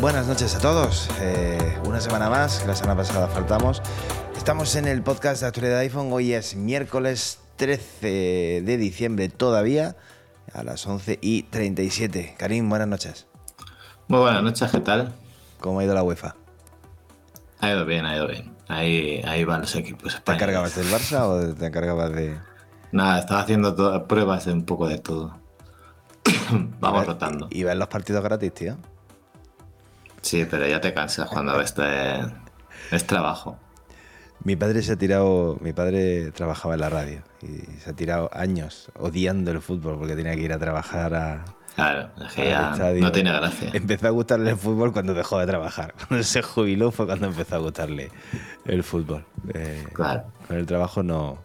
Buenas noches a todos. Eh, una semana más, que la semana pasada faltamos. Estamos en el podcast de actualidad de iPhone. Hoy es miércoles 13 de diciembre todavía, a las 11 y 37. Karim, buenas noches. Muy buenas noches, ¿qué tal? ¿Cómo ha ido la UEFA? Ha ido bien, ha ido bien. Ahí, ahí van los equipos. ¿Te encargabas del Barça o te encargabas de.? Nada, estaba haciendo pruebas de un poco de todo. Vamos rotando. ¿Y ves los partidos gratis, tío? Sí, pero ya te cansas cuando ves este, es trabajo. Mi padre se ha tirado, mi padre trabajaba en la radio y se ha tirado años odiando el fútbol porque tenía que ir a trabajar a, Claro, es que ya no tiene gracia. Empezó a gustarle el fútbol cuando dejó de trabajar. Cuando se jubiló fue cuando empezó a gustarle el fútbol. Eh, claro. Con el trabajo no.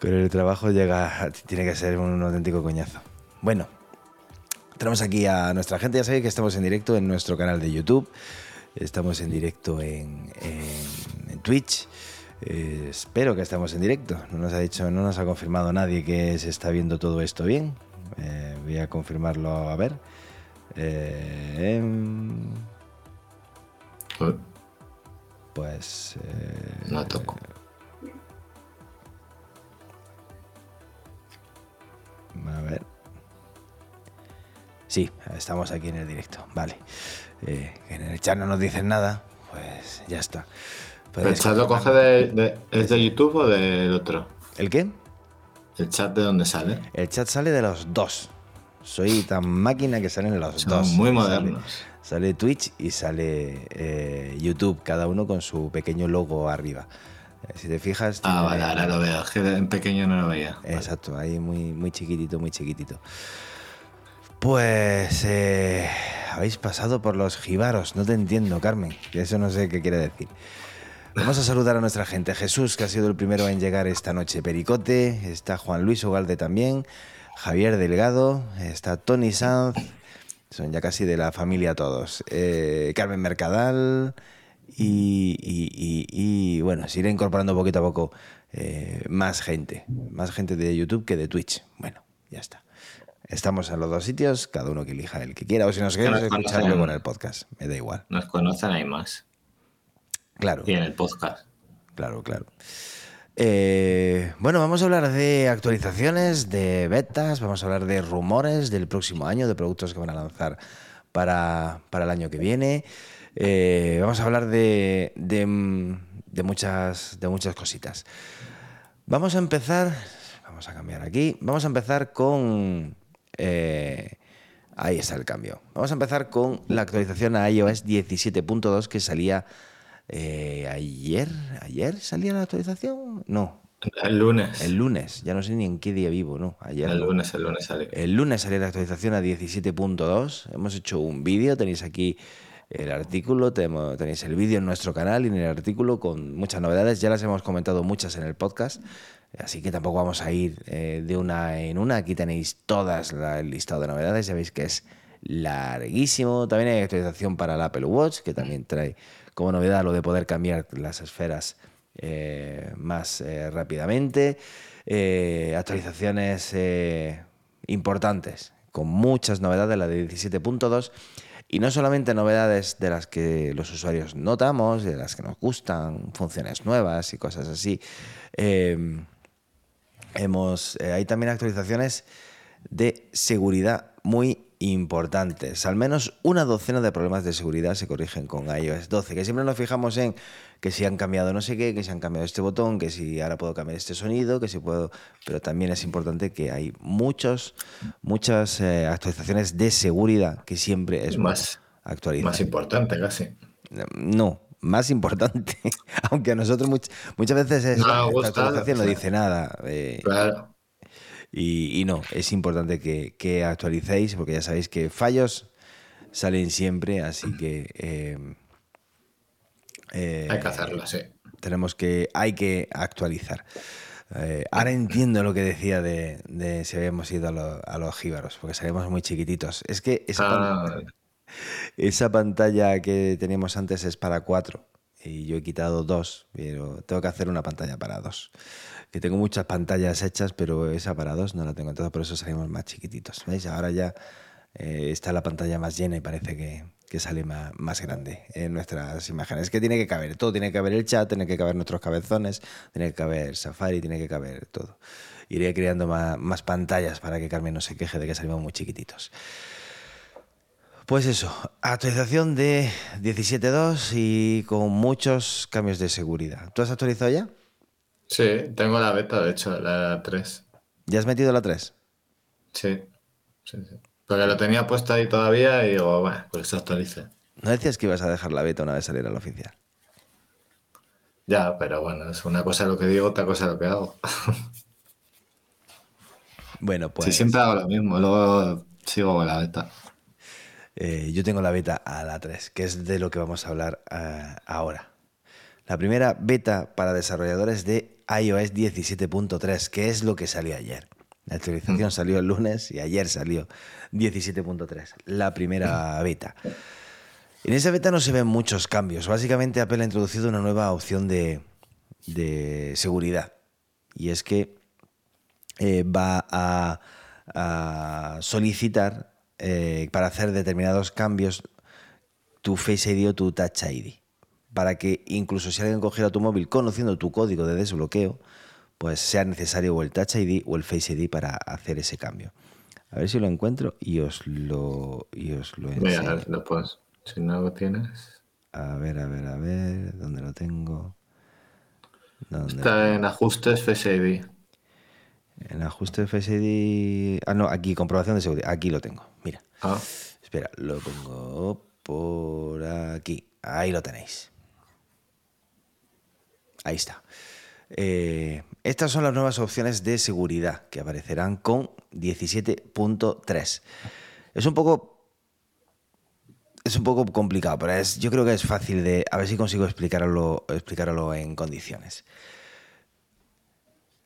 Con el trabajo llega. Tiene que ser un auténtico coñazo. Bueno, tenemos aquí a nuestra gente. Ya sabéis que estamos en directo en nuestro canal de YouTube. Estamos en directo en, Twitch. Eh, espero que estemos en directo. No nos ha dicho, no nos ha confirmado nadie que se está viendo todo esto bien. Eh, voy a confirmarlo a ver. Eh, em, pues. no toco. A ver. Sí, estamos aquí en el directo, vale. Eh, en el chat no nos dicen nada, pues ya está. ¿El chat lo coge de, es de YouTube o del otro? ¿El qué? ¿El chat de dónde sale? El chat sale de los dos. Soy tan máquina que salen los Son dos. Muy modernos. Sale, Twitch y sale eh, YouTube, cada uno con su pequeño logo arriba. Eh, si te fijas. Ah, vale, ahora lo veo. Es que en pequeño no lo veía. Exacto, ahí muy, muy chiquitito, muy chiquitito. Pues eh, habéis pasado por los jibaros, no te entiendo, Carmen, eso no sé qué quiere decir. Vamos a saludar a nuestra gente. Jesús, que ha sido el primero en llegar esta noche. Pericote, está Juan Luis Ugalde también, Javier Delgado, está Tony Sanz, son ya casi de la familia todos. Eh, Carmen Mercadal y, y, bueno, se irá incorporando poquito a poco eh, más gente, más gente de YouTube que de Twitch. Bueno, ya está. Estamos en los dos sitios, cada uno que elija el que quiera, o si nos queremos escuchar luego en el podcast, me da igual. Nos conocen, hay más. Claro. Y en el podcast. Claro, claro. Eh, bueno, vamos a hablar de actualizaciones, de betas, vamos a hablar de rumores del próximo año, de productos que van a lanzar para, el año que viene. Eh, vamos a hablar de, de, muchas, de muchas cositas. Vamos a empezar, vamos a cambiar aquí, vamos a empezar con eh, ahí está el cambio. Vamos a empezar con la actualización a iOS 17.2 que salía eh, ayer. ¿Ayer salía la actualización? No. El lunes. El lunes, ya no sé ni en qué día vivo, ¿no? Ayer. El lunes, el lunes salió. El lunes salió la actualización a 17.2. Hemos hecho un vídeo, tenéis aquí el artículo, tenéis el vídeo en nuestro canal y en el artículo con muchas novedades. Ya las hemos comentado muchas en el podcast. Así que tampoco vamos a ir eh, de una en una. Aquí tenéis todas el listado de novedades. Ya veis que es larguísimo. También hay actualización para el Apple Watch, que también trae como novedad lo de poder cambiar las esferas eh, más eh, rápidamente. actualizaciones importantes, con muchas novedades, la de 17.2. Y no solamente novedades de las que los usuarios notamos, de las que nos gustan, funciones nuevas y cosas así. Hemos, eh, hay también actualizaciones de seguridad muy importantes. Al menos una docena de problemas de seguridad se corrigen con iOS 12, que siempre nos fijamos en que si han cambiado no sé qué, que si han cambiado este botón, que si ahora puedo cambiar este sonido, que si puedo... Pero también es importante que hay muchos, muchas eh, actualizaciones de seguridad que siempre es más actualizar. Más importante casi. No, más importante, aunque a nosotros muchas veces es, no, actualización no dice nada. Eh, claro. Y, no, es importante que, actualicéis porque ya sabéis que fallos salen siempre, así que... Eh, eh, hay que hacerlo, sí. Tenemos que, hay que actualizar. Eh, ahora entiendo lo que decía de, si habíamos ido a, los jíbaros, porque salíamos muy chiquititos. Es que esa, ah. pantalla, esa pantalla que teníamos antes es para cuatro y yo he quitado dos, pero tengo que hacer una pantalla para dos. Que tengo muchas pantallas hechas, pero esa para dos no la tengo. Entonces por eso salimos más chiquititos. ¿Veis? Ahora ya eh, está la pantalla más llena y parece que, sale más, grande en nuestras imágenes. Es que tiene que caber todo, tiene que caber el chat, tiene que caber nuestros cabezones, tiene que caber Safari, tiene que caber todo. Iré creando más, más pantallas para que Carmen no se queje de que salimos muy chiquititos. Pues eso, actualización de 17.2 y con muchos cambios de seguridad. ¿Tú has actualizado ya? Sí, tengo la beta, de hecho, la 3. ¿Ya has metido la 3? Sí, sí, sí. Porque lo tenía puesto ahí todavía y digo, bueno, pues se actualice. ¿No decías que ibas a dejar la beta una vez saliera la oficial? Ya, pero bueno, es una cosa lo que digo, otra cosa lo que hago. bueno, pues. Sí, siempre hago lo mismo, luego sigo con la beta. Eh, yo tengo la beta a la 3, que es de lo que vamos a hablar eh, ahora. La primera beta para desarrolladores de iOS 17.3, que es lo que salió ayer. La actualización mm. salió el lunes y ayer salió 17.3, la primera beta. En esa beta no se ven muchos cambios. Básicamente Apple ha introducido una nueva opción de, seguridad. Y es que eh, va a solicitar eh, para hacer determinados cambios tu Face ID o tu Touch ID. Para que incluso si alguien cogiera tu móvil conociendo tu código de desbloqueo, pues sea necesario o el Touch ID o el Face ID para hacer ese cambio. A ver si lo encuentro y os lo, y os lo enseño. a ver, lo puedes. Si no lo tienes. A ver, a ver, a ver. ¿Dónde lo tengo? Está en ajustes Face ID. En ajuste Face ID. Ah, no, aquí, comprobación de seguridad. Aquí lo tengo. Mira. Ah. Espera, lo pongo por aquí. Ahí lo tenéis. Ahí está. Eh, estas son las nuevas opciones de seguridad que aparecerán con 17.3. Es un poco. Es un poco complicado, pero es, yo creo que es fácil de. A ver si consigo explicarlo, explicarlo en condiciones.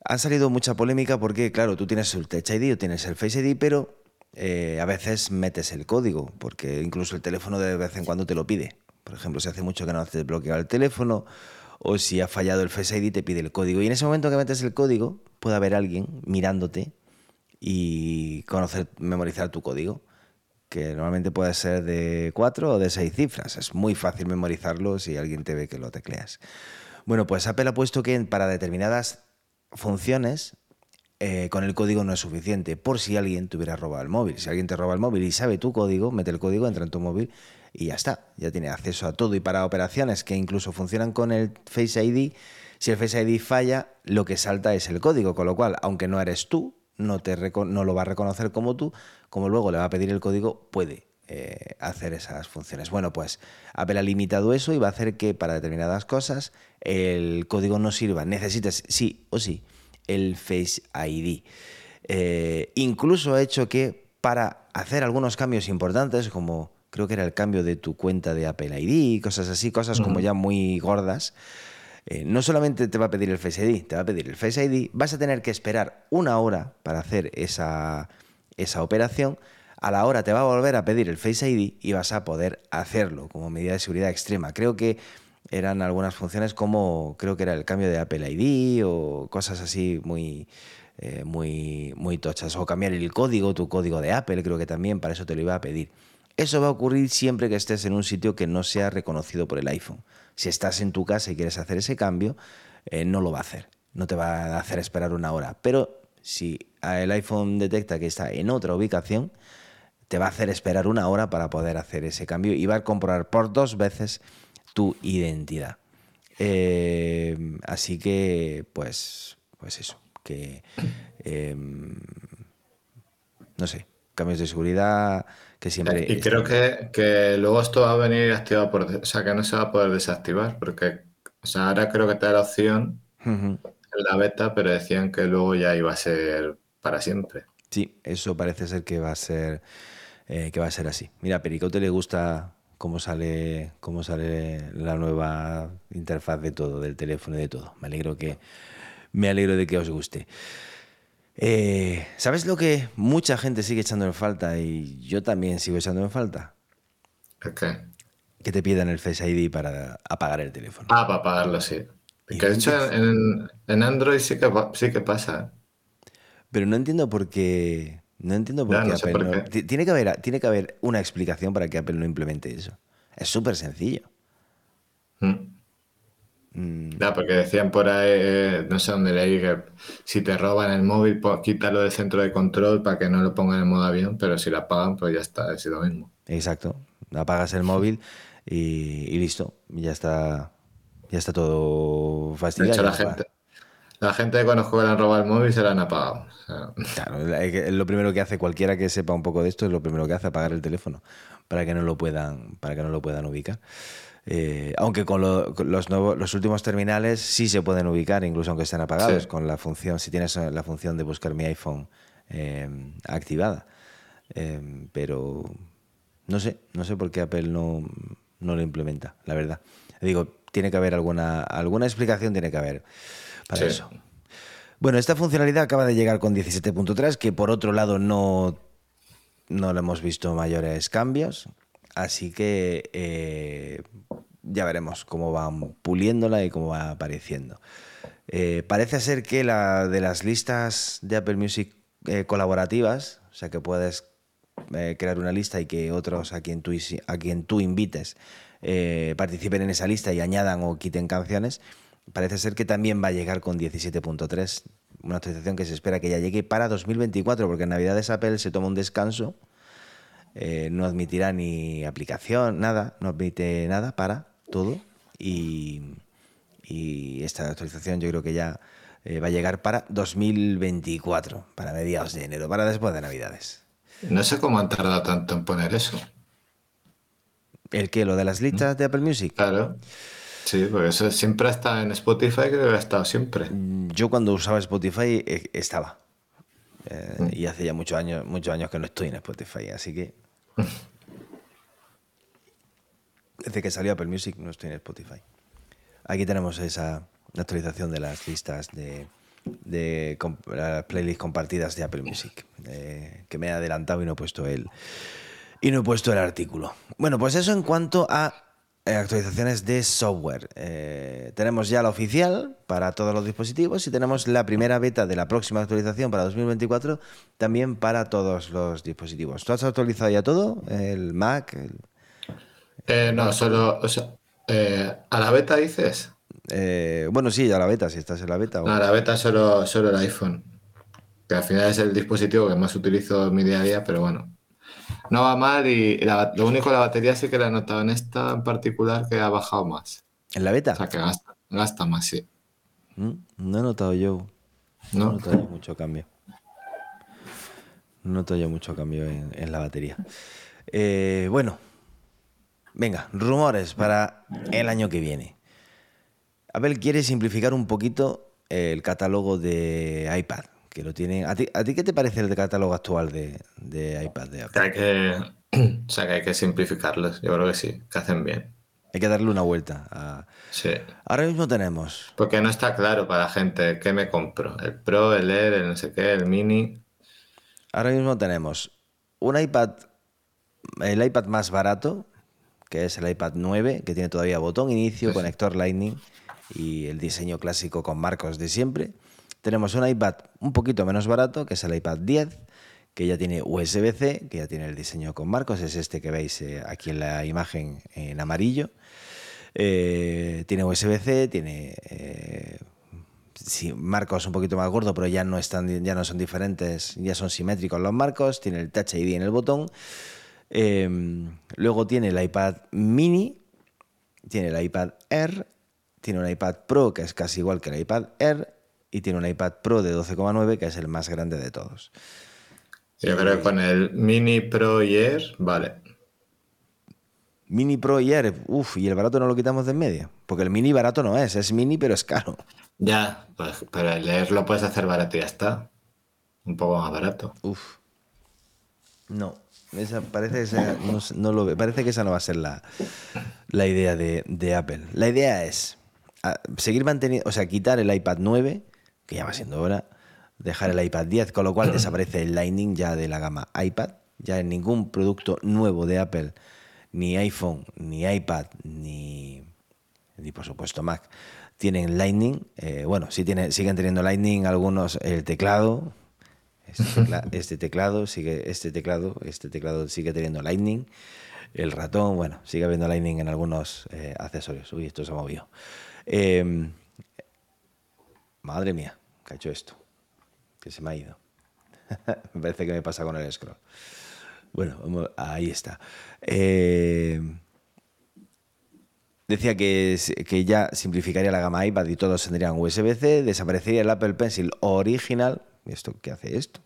Ha salido mucha polémica porque, claro, tú tienes el Touch ID o tienes el Face ID, pero eh, a veces metes el código, porque incluso el teléfono de vez en cuando te lo pide. Por ejemplo, si hace mucho que no haces bloquear el teléfono o si ha fallado el Face ID te pide el código. Y en ese momento que metes el código, puede haber alguien mirándote y conocer, memorizar tu código, que normalmente puede ser de cuatro o de seis cifras. Es muy fácil memorizarlo si alguien te ve que lo tecleas. Bueno, pues Apple ha puesto que para determinadas funciones eh, con el código no es suficiente, por si alguien te hubiera robado el móvil. Si alguien te roba el móvil y sabe tu código, mete el código, entra en tu móvil y ya está. Ya tiene acceso a todo. Y para operaciones que incluso funcionan con el Face ID, si el Face ID falla, lo que salta es el código. Con lo cual, aunque no eres tú, no, te no lo va a reconocer como tú, como luego le va a pedir el código, puede eh, hacer esas funciones. Bueno, pues Apple ha limitado eso y va a hacer que para determinadas cosas el código no sirva. Necesites sí o sí el Face ID. Eh, incluso ha hecho que para hacer algunos cambios importantes, como creo que era el cambio de tu cuenta de Apple ID, cosas así, cosas como ya muy gordas, eh, no solamente te va a pedir el Face ID, te va a pedir el Face ID, vas a tener que esperar una hora para hacer esa, esa operación. A la hora te va a volver a pedir el Face ID y vas a poder hacerlo como medida de seguridad extrema. Creo que eran algunas funciones como creo que era el cambio de Apple ID o cosas así muy, eh, muy, muy tochas. O cambiar el código, tu código de Apple, creo que también para eso te lo iba a pedir. Eso va a ocurrir siempre que estés en un sitio que no sea reconocido por el iPhone. Si estás en tu casa y quieres hacer ese cambio, eh, no lo va a hacer. No te va a hacer esperar una hora. Pero si el iPhone detecta que está en otra ubicación, te va a hacer esperar una hora para poder hacer ese cambio y va a comprobar por dos veces tu identidad. Eh, así que, pues, pues eso, que em, no sé, cambios de seguridad que siempre. Y creo que, luego esto va a venir activado por. O sea, que no se va a poder desactivar, porque o sea, ahora creo que te da la opción en la beta, pero decían que luego ya iba a ser para siempre. Sí, eso parece ser que va a ser. Eh, que va a ser así. Mira, a Pericote le gusta cómo sale, cómo sale la nueva interfaz de todo, del teléfono y de todo. Me alegro que Me alegro de que os guste. Eh, ¿Sabes lo que mucha gente sigue echando en falta y yo también sigo echando en falta? ¿Qué? Que te pidan el Face ID para apagar el teléfono. Ah, para apagarlo, sí. Que de hecho en, en, Android sí que, sí que pasa. Pero no entiendo por qué. No entiendo por qué Apple. Tiene, que haber, tiene que haber una explicación para que Apple no implemente eso. Es súper sencillo. Mm. Mm. Ya, porque decían por ahí, eh, no sé dónde leí, que si te roban el móvil, pues quítalo del centro de control para que no lo pongan en modo avión, pero si la apagan, pues ya está, es lo mismo. Exacto. Apagas el móvil y, listo. Ya está, ya está todo fastidiado. De hecho, la gente, la gente que conozco que le han robado el móvil se la han apagado. Claro, es lo primero que hace cualquiera que sepa un poco de esto, es lo primero que hace, apagar el teléfono para que no lo puedan, para que no lo puedan ubicar. Eh, aunque con los, nuevos, los últimos terminales sí se pueden ubicar, incluso aunque estén apagados, con la función, si tienes la función de buscar mi iPhone eh, activada. Eh, pero no sé, no sé por qué Apple no, no, lo implementa, la verdad. Digo, tiene que haber alguna, alguna explicación, tiene que haber para eso. Bueno, esta funcionalidad acaba de llegar con 17.3, que por otro lado no, no le hemos visto mayores cambios. Así que eh, ya veremos cómo van puliéndola y cómo va apareciendo. Eh, parece ser que la de las listas de Apple Music eh, colaborativas, o sea que puedes crear una lista y que otros a quien tú, invites participen en esa lista y añadan o quiten canciones, parece ser que también va a llegar con 17.3, una actualización que se espera que ya llegue para 2024, porque en Navidades Apple se toma un descanso eh, no admitirá ni aplicación, nada, no admite nada para todo y, esta actualización yo creo que ya eh, va a llegar para 2024, para mediados de enero, para después de Navidades. No sé cómo han tardado tanto en poner eso. ¿El qué? ¿Lo de las listas de Apple Music? Claro. Sí, porque eso siempre está en Spotify, que debe ha estado siempre. Mm, yo cuando usaba Spotify eh, estaba. Mm. Y hace ya muchos años, muchos años que no estoy en Spotify, así que desde que salió Apple Music no estoy en Spotify. Aquí tenemos esa actualización de las listas de, de las playlists compartidas de Apple Music, eh, que me he adelantado y no he puesto el y no he puesto el artículo. Bueno, pues eso en cuanto a eh, actualizaciones de software. Eh, tenemos ya la oficial para todos los dispositivos y tenemos la primera beta de la próxima actualización para 2024 también para todos los dispositivos. ¿Tú has actualizado ya todo? ¿El Mac? Eh, no, solo. ¿A la beta dices? bueno, sí, a la beta, si estás en la beta. a la beta solo, solo el iPhone. Que al final es el dispositivo que más utilizo en mi día a día, pero bueno, no va mal y lo único, la batería sí que la he notado en esta en particular que ha bajado más. ¿En la beta? O sea, que gasta, más, sí. Mm, no he notado yo. No, he notado mucho cambio. No he notado yo mucho cambio en, la batería. Eh, bueno, venga, rumores para el año que viene. Abel quiere simplificar un poquito el catálogo de iPad que lo tienen. ¿A ti, qué te parece el catálogo actual de, iPad de Apple? Que o sea, que hay que simplificarlos. Yo creo que sí, que hacen bien. Hay que darle una vuelta. Sí. Ahora mismo tenemos. Porque no está claro para la gente qué me compro. El Pro, el Air, el no sé qué, el Mini. Ahora mismo tenemos un iPad, el iPad más barato, que es el iPad 9, que tiene todavía botón inicio, conector Lightning y el diseño clásico con marcos de siempre. Tenemos un iPad un poquito menos barato, que es el iPad 10, que ya tiene USB-C, que ya tiene el diseño con marcos, es este que veis eh, aquí en la imagen en amarillo. Eh, tiene USB-C, tiene eh, marcos un poquito más gordos, pero ya no, están, ya no son diferentes, ya son simétricos los marcos, tiene el Touch ID en el botón. Luego tiene el iPad mini, tiene el iPad Air, tiene un iPad Pro que es casi igual que el iPad Air y tiene un iPad Pro de 12,9 que es el más grande de todos. Yo creo que con el Mini Pro y Air, vale. Mini Pro y Air, uff, y el barato no lo quitamos de en medio. Porque el Mini barato no es, es Mini pero es caro. Ya, pues, pero el Air lo puedes hacer barato y ya está. Un poco más barato. Uf. No, parece, que esa, no, lo, parece que esa no va a ser la, la idea de, de Apple. La idea es seguir manteniendo, o sea, quitar el iPad 9 que ya va siendo hora, dejar el iPad 10, con lo cual desaparece el Lightning ya de la gama iPad. Ya en ningún producto nuevo de Apple, ni iPhone, ni iPad, ni, ni por supuesto Mac, tienen Lightning. Eh, bueno, sí tiene, siguen teniendo Lightning algunos, el teclado, este, teclado sigue, este teclado, este teclado sigue teniendo Lightning. El ratón, bueno, sigue habiendo Lightning en algunos eh, accesorios. Uy, esto se ha movido. Em, madre mía, ¿qué ha hecho esto? Que se me ha ido. me parece que me pasa con el scroll. Bueno, ahí está. Em, decía que, que, ya simplificaría la gama iPad y todos tendrían USB-C, desaparecería el Apple Pencil original. ¿Esto qué hace esto?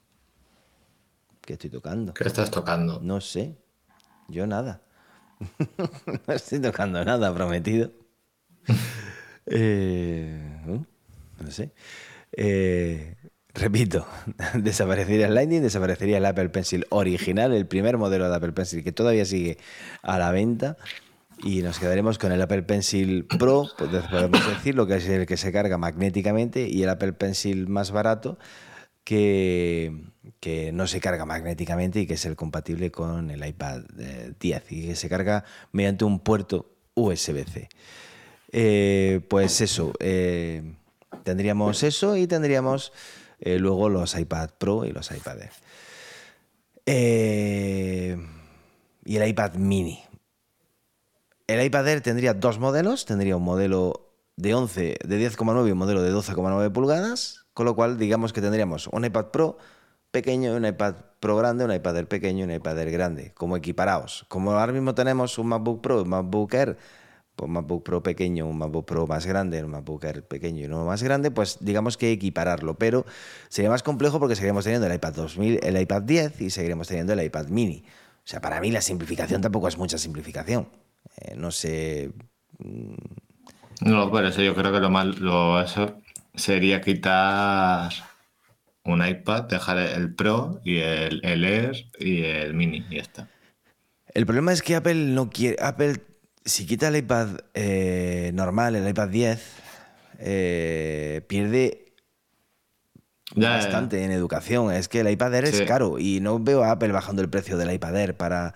¿Qué estoy tocando? ¿Qué estás tocando? No sé. Yo nada. no estoy tocando nada, prometido. Eh, no sé. Eh, repito, desaparecería el Lightning, desaparecería el Apple Pencil original, el primer modelo de Apple Pencil que todavía sigue a la venta. Y nos quedaremos con el Apple Pencil Pro, pues podemos decir, lo que es el que se carga magnéticamente, y el Apple Pencil más barato, que, no se carga magnéticamente y que es el compatible con el iPad 10 y que se carga mediante un puerto USB-C. Eh, pues eso, eh, tendríamos eso y tendríamos eh, luego los iPad Pro y los iPad Air. y el iPad mini. El iPad Air tendría dos modelos, tendría un modelo de 11, de 10,9 y un modelo de 12,9 pulgadas con lo cual, digamos que tendríamos un iPad Pro pequeño, un iPad Pro grande, un iPad Air pequeño y un iPad Air grande, como equiparados. Como ahora mismo tenemos un MacBook Pro, un MacBook Air, pues un MacBook Pro pequeño, un MacBook Pro más grande, un MacBook Air pequeño y uno más grande, pues digamos que equipararlo. Pero sería más complejo porque seguiríamos teniendo el iPad 2000, el iPad 10 y seguiremos teniendo el iPad mini. O sea, para mí la simplificación tampoco es mucha simplificación. Eh, no sé. Mm. No, por eso yo creo que lo más, lo, eso sería quitar un iPad, dejar el Pro y el, Air y el Mini y ya está. El problema es que Apple no quiere. Apple, si quita el iPad eh, normal, el iPad 10, eh, pierde bastante en educación. Es que el iPad Air es caro y no veo a Apple bajando el precio del iPad Air para,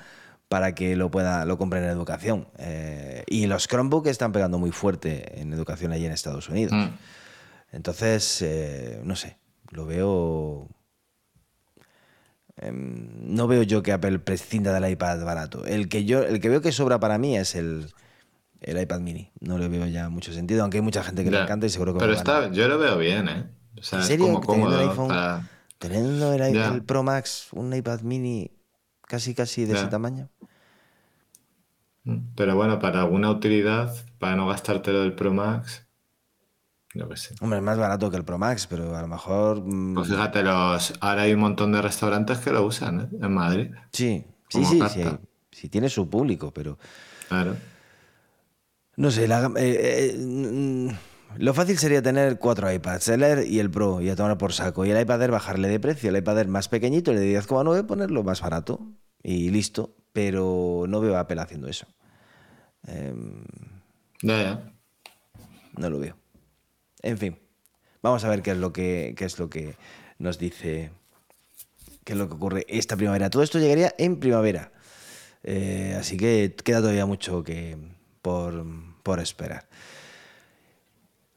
para que lo pueda lo compren en educación. Eh, y los Chromebooks están pegando muy fuerte en educación allí en Estados Unidos. Mm. Entonces, eh, no sé, lo veo... Em, no veo yo que Apple prescinda del iPad barato. El que, yo, el que veo que sobra para mí es el, iPad mini. No le veo ya mucho sentido, aunque hay mucha gente que le encanta y seguro que Pero está, yo lo veo bien, ¿eh? O sea, ¿En serio? teniendo el iPhone, teniendo el, Pro Max, un iPad mini casi casi de ese tamaño. Mm, pero bueno, para alguna utilidad, para no gastártelo del Pro Max, Hombre, es más barato que el Pro Max, pero a lo mejor. Mm, pues fíjate, los, ahora hay un montón de restaurantes que lo usan ¿eh? en Madrid. Sí, sí, sí, sí, tiene su público, pero. Claro. No sé, eh, eh, mm, lo fácil sería tener cuatro iPads, el Air y el Pro, y a tomar por saco. Y el iPad Air bajarle de precio, el iPad Air más pequeñito, el de 10,9, ponerlo más barato y listo. Pero no veo a Apple haciendo eso. Em, ya, ya. No lo veo. En fin, vamos a ver qué es lo que, es lo que nos dice, qué es lo que ocurre esta primavera. Todo esto llegaría en primavera. Eh, así que queda todavía mucho que por, esperar.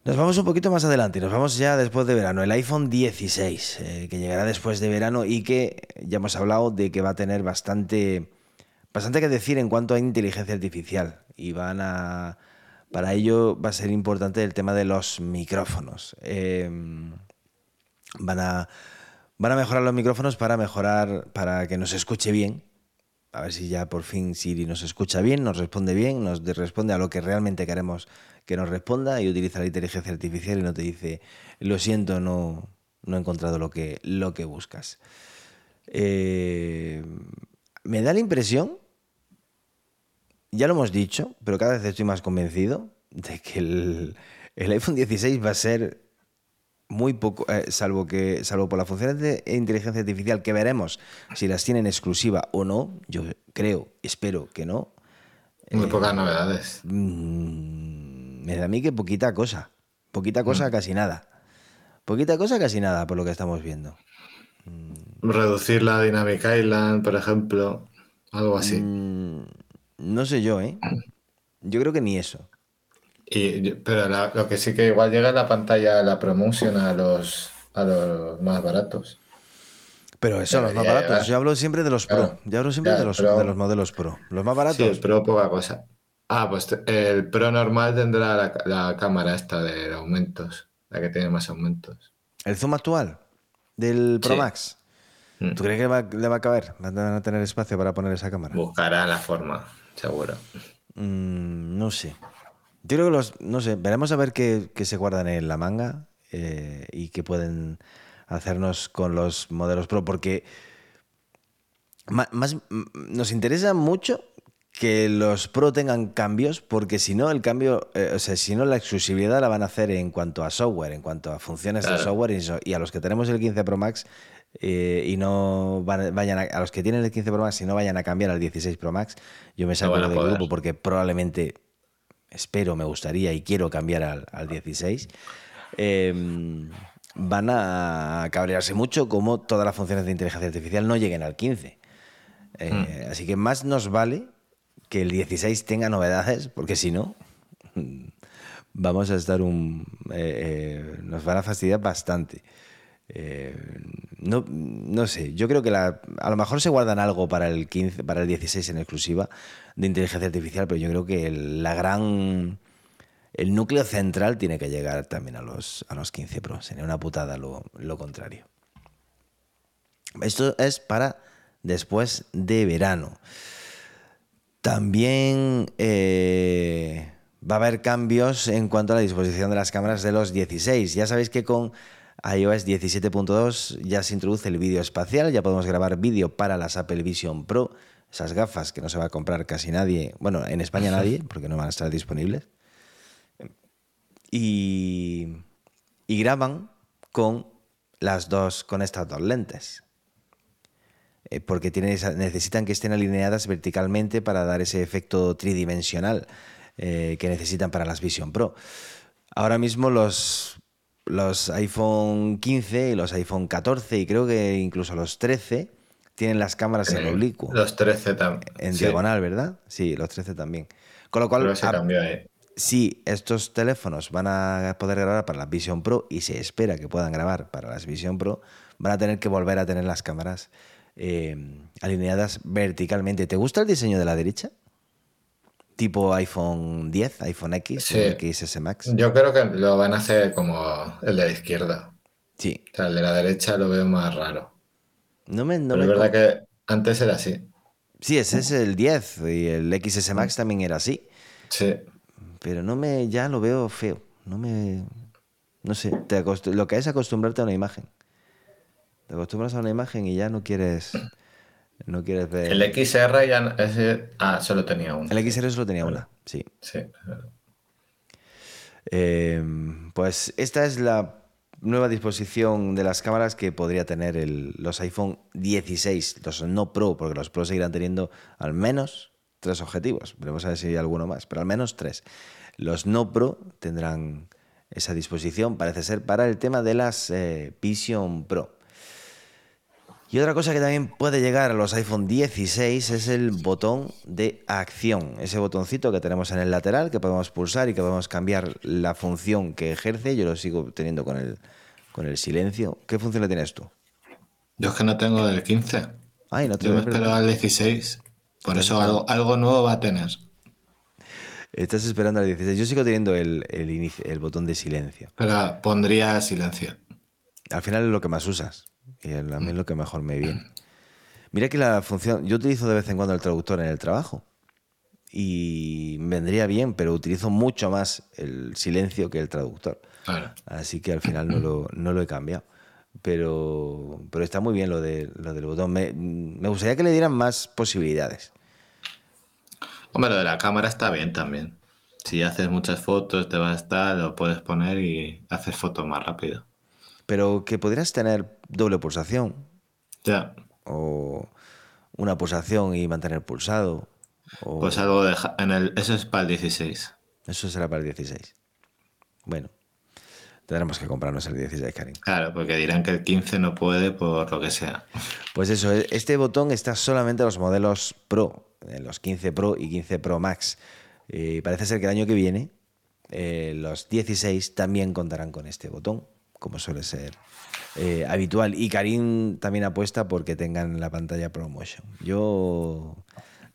Nos vamos un poquito más adelante, nos vamos ya después de verano. El iPhone 16, eh, que llegará después de verano y que ya hemos hablado de que va a tener bastante, bastante que decir en cuanto a inteligencia artificial. Y van a, para ello va a ser importante el tema de los micrófonos. Em, van, a, van a mejorar los micrófonos para mejorar, para que nos escuche bien. A ver si ya por fin Siri nos escucha bien, nos responde bien, nos responde a lo que realmente queremos que nos responda y utiliza la inteligencia artificial y no te dice, lo siento, no, no he encontrado lo que, lo que buscas. Em, me da la impresión ya lo hemos dicho, pero cada vez estoy más convencido de que el, iPhone 16 va a ser muy poco, eh, salvo que salvo por las funciones de inteligencia artificial que veremos si las tienen exclusiva o no, yo creo, espero que no. Muy pocas eh, novedades. Mm, me da a mí que poquita cosa, poquita cosa, mm. casi nada. Poquita cosa, casi nada, por lo que estamos viendo. Reducir la Dynamic Island, por ejemplo. Algo así. Mm, no sé yo, ¿eh? Yo creo que ni eso. Y, pero lo que sí que igual llega a la pantalla, la promotion a los, a los más baratos. Pero eso, los más baratos. Yo hablo siempre de los Pro. Yo hablo siempre de, los, de los modelos Pro. Los más baratos. Sí, el Pro poca cosa. Ah, pues el Pro normal tendrá la, cámara esta de aumentos, la que tiene más aumentos. ¿El zoom actual del Pro Max? Mm. ¿Tú crees que le va a caber? ¿Van a tener espacio para poner esa cámara? Buscará la forma, seguro. Mm, no sé. Yo creo que los, no sé, veremos a ver qué, se guardan en la manga eh, y qué pueden hacernos con los modelos Pro, porque más, nos interesa mucho que los Pro tengan cambios, porque si no, el cambio, eh, o sea, si no, la exclusividad la van a hacer en cuanto a software, en cuanto a funciones de software, y, a los que tenemos el 15 Pro Max eh, y no vayan a, los que tienen el 15 Pro Max y no vayan a cambiar al 16 Pro Max, yo me saco del grupo porque probablemente, espero, me gustaría y quiero cambiar al, al 16. Em, van a cabrearse mucho como todas las funciones de inteligencia artificial no lleguen al 15. Eh, hmm. Así que más nos vale que el 16 tenga novedades, porque si no, vamos a estar un... Eh, nos van a fastidiar bastante. Eh, no, no, sé, yo creo que a lo mejor se guardan algo para el 15, para el 16 en exclusiva de inteligencia artificial, pero yo creo que la gran el núcleo central tiene que llegar también a los, a los 15 Pro. Sería una putada lo, lo contrario. Esto es para después de verano. También eh, va a haber cambios en cuanto a la disposición de las cámaras de los 16. Ya sabéis que con iOS 17.2 ya se introduce el vídeo espacial, ya podemos grabar vídeo para las Apple Vision Pro, esas gafas que no se va a comprar casi nadie, bueno, en España nadie, porque no van a estar disponibles. Y, y graban con las dos, con estas dos lentes. Eh, porque necesitan que estén alineadas verticalmente para dar ese efecto tridimensional eh, que necesitan para las Vision Pro. Ahora mismo los, los iPhone 15 y los iPhone 14 y creo que incluso los 13 tienen las cámaras en oblicuo. Los 13 también. En diagonal, ¿verdad? Sí, los 13 también. Con lo cual, si estos teléfonos van a poder grabar para la Vision Pro y se espera que puedan grabar para las Vision Pro, van a tener que volver a tener las cámaras Em, alineadas verticalmente. ¿Te gusta el diseño de la derecha? Tipo iPhone 10, iPhone X, sí. XS Max. Yo creo que lo van a hacer como el de la izquierda. Sí. O sea, el de la derecha lo veo más raro. No me, Pero es verdad que antes era así. Sí, ese es el 10 y el XS Max también era así. Sí. Pero no me, ya lo veo feo. No me, no sé, te lo que es acostumbrarte a una imagen. Te acostumbras a una imagen y ya no quieres. No quieres ver. El XR ya. Ese, ah, solo tenía uno. El XR solo tenía una, sí. Sí. Em, pues esta es la nueva disposición de las cámaras que podría tener los iPhone 16, los no Pro, porque los Pro seguirán teniendo al menos tres objetivos. Veremos a ver si hay alguno más, pero al menos tres. Los no Pro tendrán esa disposición, parece ser, para el tema de las eh, Vision Pro. Y otra cosa que también puede llegar a los iPhone 16 es el botón de acción, ese botoncito que tenemos en el lateral que podemos pulsar y que podemos cambiar la función que ejerce. Yo lo sigo teniendo con el, con el silencio. ¿Qué función le tienes tú? Yo es que no tengo del 15. Ay, no Yo me espero al 16. Por eso algo, algo nuevo va a tener. Estás esperando al 16. Yo sigo teniendo el, el, el botón de silencio. Pero pondría silencio. Al final es lo que más usas. Y a mí es lo que mejor me viene. Mira que la función, yo utilizo de vez en cuando el traductor en el trabajo y vendría bien, pero utilizo mucho más el silencio que el traductor. Así que al final no lo, no lo he cambiado. Pero, pero está muy bien lo, de, lo del botón. Me, me, gustaría que le dieran más posibilidades. Hombre, lo de la cámara está bien también. Si haces muchas fotos, te va a estar, lo puedes poner y haces fotos más rápido pero que podrías tener doble pulsación. Ya. O una pulsación y mantener pulsado. Pues algo de, en el, eso es para el 16. Eso será para el 16. Bueno, Tendremos que comprarnos el 16, Karim. Claro, porque dirán que el 15 no puede por lo que sea. Pues eso, e, este botón está solamente en los modelos Pro, en los 15 Pro y 15 Pro Max. Y parece ser que el año que viene eh, los 16 también contarán con este botón, como suele ser eh, habitual. Y Karim también apuesta porque tengan la pantalla ProMotion. Yo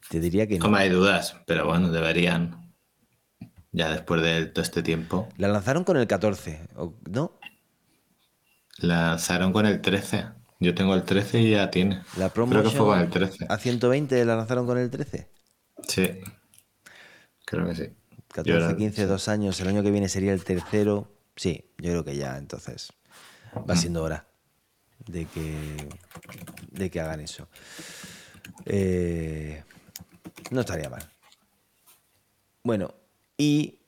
te diría que no. No hay dudas, pero bueno, deberían ya después de todo este tiempo. La lanzaron con el 14, ¿no? La lanzaron con el 13. Yo tengo el 13 y ya tiene. La Creo que fue con el 13. ¿A 120 la lanzaron con el 13? Sí. Creo que sí. 14, 15, dos años. El año que viene sería el tercero. Sí, yo creo que ya, entonces. Va siendo hora de que, de que hagan eso. Eh, no estaría mal. Bueno, y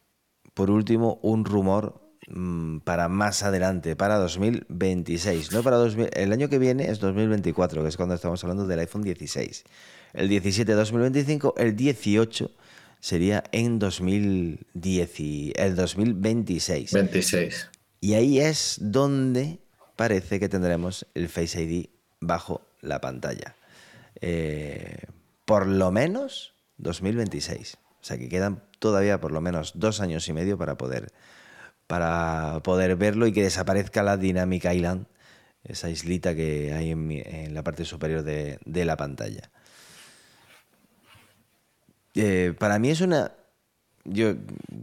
por último, un rumor mm, para más adelante, para 2026. No para el año que viene es 2024, que es cuando estamos hablando del iPhone 16. El 17 2025, el 18 sería en 2010 el 2026. 26. Y ahí es donde parece que tendremos el Face ID bajo la pantalla. Eh, por lo menos 2026. O sea que quedan todavía por lo menos dos años y medio para poder, para poder verlo y que desaparezca la Dynamic Island, esa islita que hay en, la parte superior de, la pantalla. Eh, para mí es una... Yo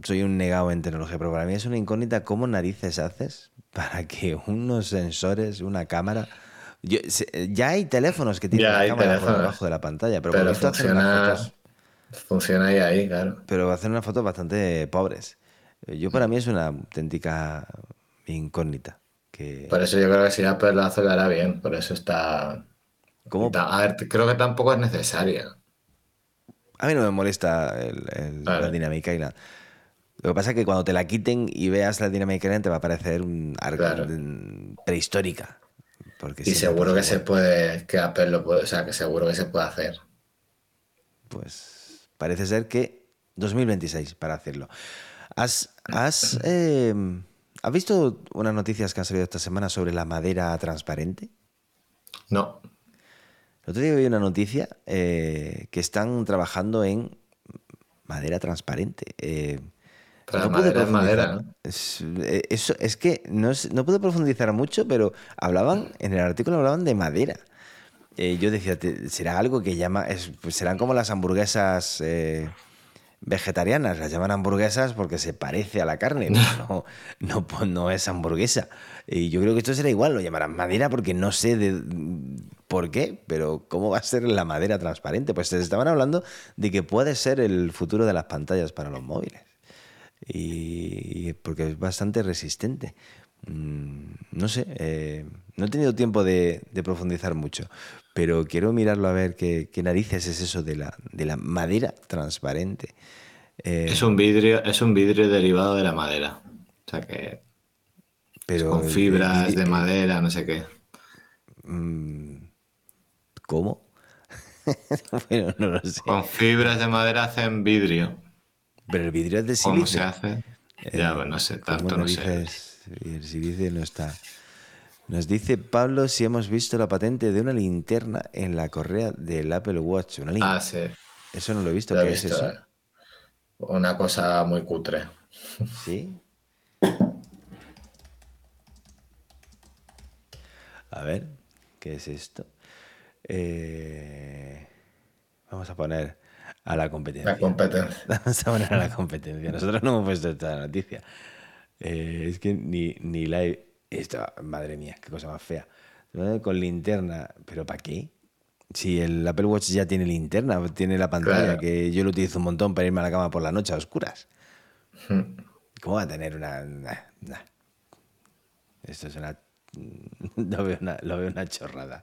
soy un negado en tecnología, pero para mí es una incógnita cómo narices haces para que unos sensores, una cámara... ya hay teléfonos que tienen la cámara por debajo de la pantalla, pero, pero funciona, Funciona ahí, ahí, claro. Pero hacer unas fotos bastante pobres. Yo para mí es una auténtica incógnita. Que... Por eso yo creo que si Apple lo hace, lo hará bien. Por eso está... ¿Cómo? A ver, creo que tampoco es necesaria. A mí no me molesta el, la dinámica y la... Lo que pasa es que cuando te la quiten y veas la dinámica te va a parecer un prehistórica. Porque y seguro que se puede, que Apple lo puede, o sea, que seguro que se puede hacer. Pues Parece ser que 2026 para hacerlo. ¿Has, has, eh, ¿has visto unas noticias que han salido esta semana sobre la madera transparente? No. El otro día vi una noticia eh, que están trabajando en madera transparente. Eh, no madera es madera. Es, es, que no, no pude profundizar mucho, pero hablaban, en el artículo hablaban de madera. Eh, yo decía, será algo que llama, pues serán como las hamburguesas eh, vegetarianas, las llaman hamburguesas porque se parece a la carne, no, no, pues no es hamburguesa. Y yo creo que esto será igual, lo llamarán madera porque no sé de por qué, pero ¿cómo va a ser la madera transparente? Pues se estaban hablando de que puede ser el futuro de las pantallas para los móviles. Y, porque es bastante resistente. Mm, no sé, eh, no he tenido tiempo de, profundizar mucho, pero quiero mirarlo a ver qué, narices es eso de la, de la madera transparente. Eh, es un vidrio, es un vidrio derivado de la madera. O sea que. Pero, con fibras de madera, no sé qué. Mm, ¿Cómo? bueno, no lo sé. Con fibras de madera hacen vidrio. Pero el vidrio es de silicio. ¿Cómo se hace? ya, bueno, no sé, tanto no sé. El silicio no está. Nos dice Pablo si hemos visto la patente de una linterna en la correa del Apple Watch. ah, sí. Eso no lo he visto. ¿Qué es eso? Eh. Una cosa muy cutre. ¿Sí? A ver, ¿qué es esto? Eh, vamos a poner a la competencia. La competencia. Vamos a poner a la competencia. Nosotros no hemos puesto esta noticia. Eh, es que ni, ni la he esto, madre mía, qué cosa más fea. Con linterna, ¿pero para qué? Si el Apple Watch ya tiene linterna, tiene la pantalla, que yo lo utilizo un montón para irme a la cama por la noche a oscuras. Hmm. ¿Cómo va a tener una.? Esto es una. Lo veo una, lo veo una chorrada.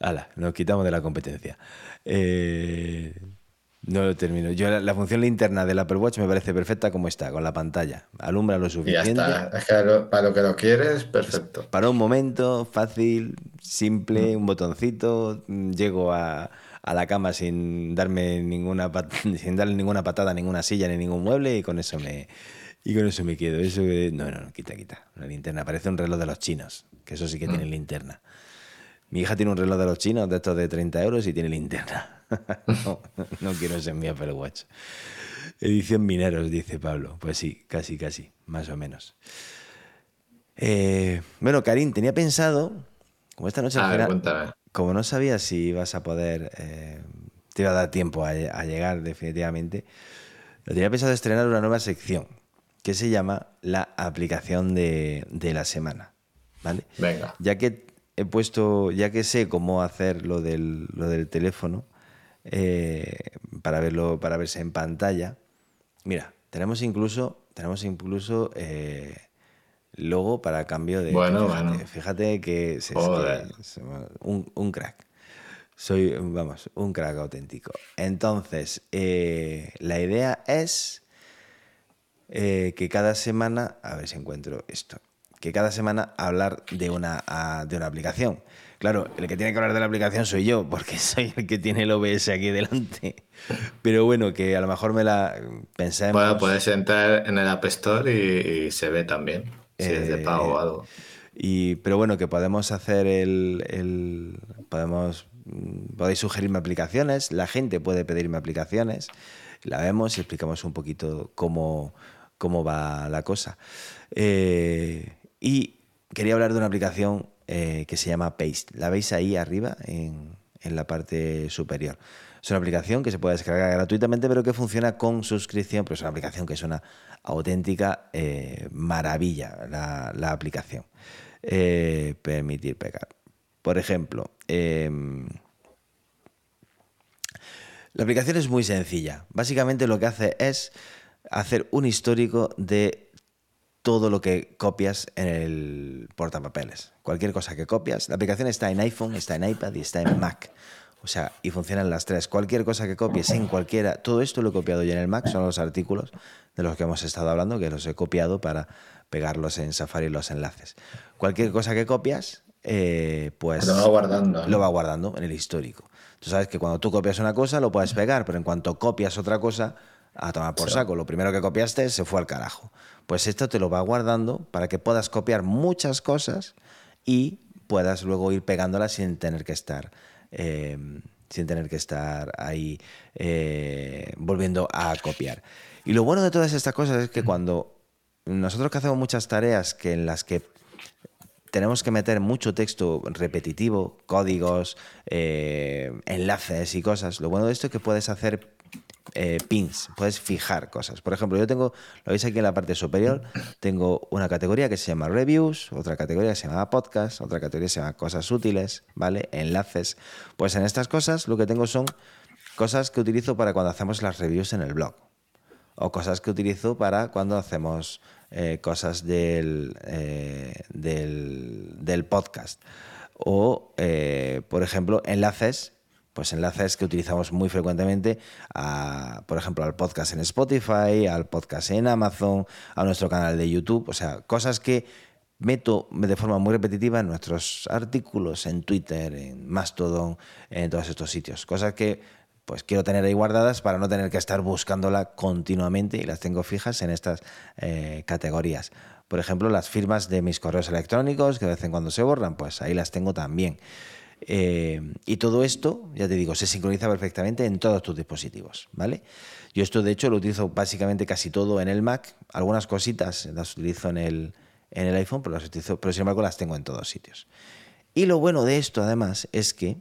Hala, nos quitamos de la competencia. Eh, no lo termino. Yo la, función linterna del Apple Watch me parece perfecta como está, con la pantalla. Alumbra lo suficiente. ya está. Es que para lo que lo quieres, perfecto. Para un momento, fácil, simple, mm. un botoncito. Llego a, la cama sin darme ninguna sin darle ninguna patada a ninguna silla ni ningún mueble y con eso me, Y con eso me quedo. Eso no, no, no, quita, quita. Una linterna. Parece un reloj de los chinos, que eso sí que tiene mm. linterna. Mi hija tiene un reloj de los chinos de estos de 30 euros y tiene linterna. no, quiero ser mi Apple Watch. Edición Mineros, dice Pablo. Pues sí, casi, casi, más o menos. Eh, bueno, Karim, tenía pensado, como esta noche, como no sabía si ibas a poder, eh, te iba a dar tiempo a, llegar definitivamente, lo tenía pensado estrenar una nueva sección que se llama la aplicación de, de la semana. ¿Vale? Venga. Ya que he puesto, ya que sé cómo hacer lo del, lo del teléfono, eh, para verlo, para verse en pantalla. Mira, tenemos incluso, tenemos incluso eh, logo para cambio de. Bueno, fíjate, bueno. Fíjate que, es, un, crack. Soy, vamos, un crack auténtico. Entonces, eh, la idea es que cada semana, a ver si encuentro esto que cada semana hablar de una, de una aplicación. Claro, el que tiene que hablar de la aplicación soy yo, porque soy el que tiene el OBS aquí delante. Pero bueno, que a lo mejor me la pensé. Bueno, puedes entrar en el App Store y, se ve también, si es de pago o eh, algo. Y, pero bueno, que podemos hacer el, podemos podéis sugerirme aplicaciones, la gente puede pedirme aplicaciones, la vemos y explicamos un poquito cómo, cómo va la cosa. Eh, y quería hablar de una aplicación eh, que se llama Paste. La veis ahí arriba en, la parte superior. Es una aplicación que se puede descargar gratuitamente, pero que funciona con suscripción. Pero es una aplicación que es una auténtica eh, maravilla, la, aplicación. Eh, permitir pegar. Por ejemplo, em, la aplicación es muy sencilla. Básicamente lo que hace es hacer un histórico de todo lo que copias en el portapapeles. Cualquier cosa que copias. La aplicación está en iPhone, está en iPad y está en Mac. O sea, y funcionan las tres. Cualquier cosa que copies en cualquiera, todo esto lo he copiado yo en el Mac, son los artículos de los que hemos estado hablando, que los he copiado para pegarlos en Safari los enlaces. Cualquier cosa que copias, eh, pues lo va guardando. Lo va guardando en el histórico. Tú sabes que cuando tú copias una cosa lo puedes pegar, pero en cuanto copias otra cosa, a tomar por saco. Lo primero que copiaste se fue al carajo. Pues esto te lo va guardando para que puedas copiar muchas cosas y puedas luego ir pegándolas sin tener que estar. Eh, sin tener que estar ahí eh, volviendo a copiar. Y lo bueno de todas estas cosas es que cuando nosotros que hacemos muchas tareas que en las que tenemos que meter mucho texto repetitivo, códigos, eh, enlaces y cosas, lo bueno de esto es que puedes hacer eh, pins, puedes fijar cosas. Por ejemplo, yo tengo, lo veis aquí en la parte superior, tengo una categoría que se llama reviews, otra categoría que se llama podcast, otra categoría que se llama cosas útiles, ¿vale? Enlaces. Pues en estas cosas lo que tengo son cosas que utilizo para cuando hacemos las reviews en el blog. O cosas que utilizo para cuando hacemos eh, cosas eh, del, del, podcast. O, por ejemplo, enlaces pues enlaces que utilizamos muy frecuentemente, por ejemplo, al podcast en Spotify, al podcast en Amazon, a nuestro canal de YouTube, o sea, cosas que meto de forma muy repetitiva en nuestros artículos, en Twitter, en Mastodon, en todos estos sitios, cosas que pues quiero tener ahí guardadas para no tener que estar buscándola continuamente y las tengo fijas en estas eh, categorías. Por ejemplo, las firmas de mis correos electrónicos que de vez en cuando se borran, pues ahí las tengo también. Eh, y todo esto, ya te digo, se sincroniza perfectamente en todos tus dispositivos, ¿vale? Yo esto, de hecho, lo utilizo básicamente casi todo en el Mac. Algunas cositas las utilizo en el, en el iPhone, pero, las sin embargo las tengo en todos sitios. Y lo bueno de esto, además, es que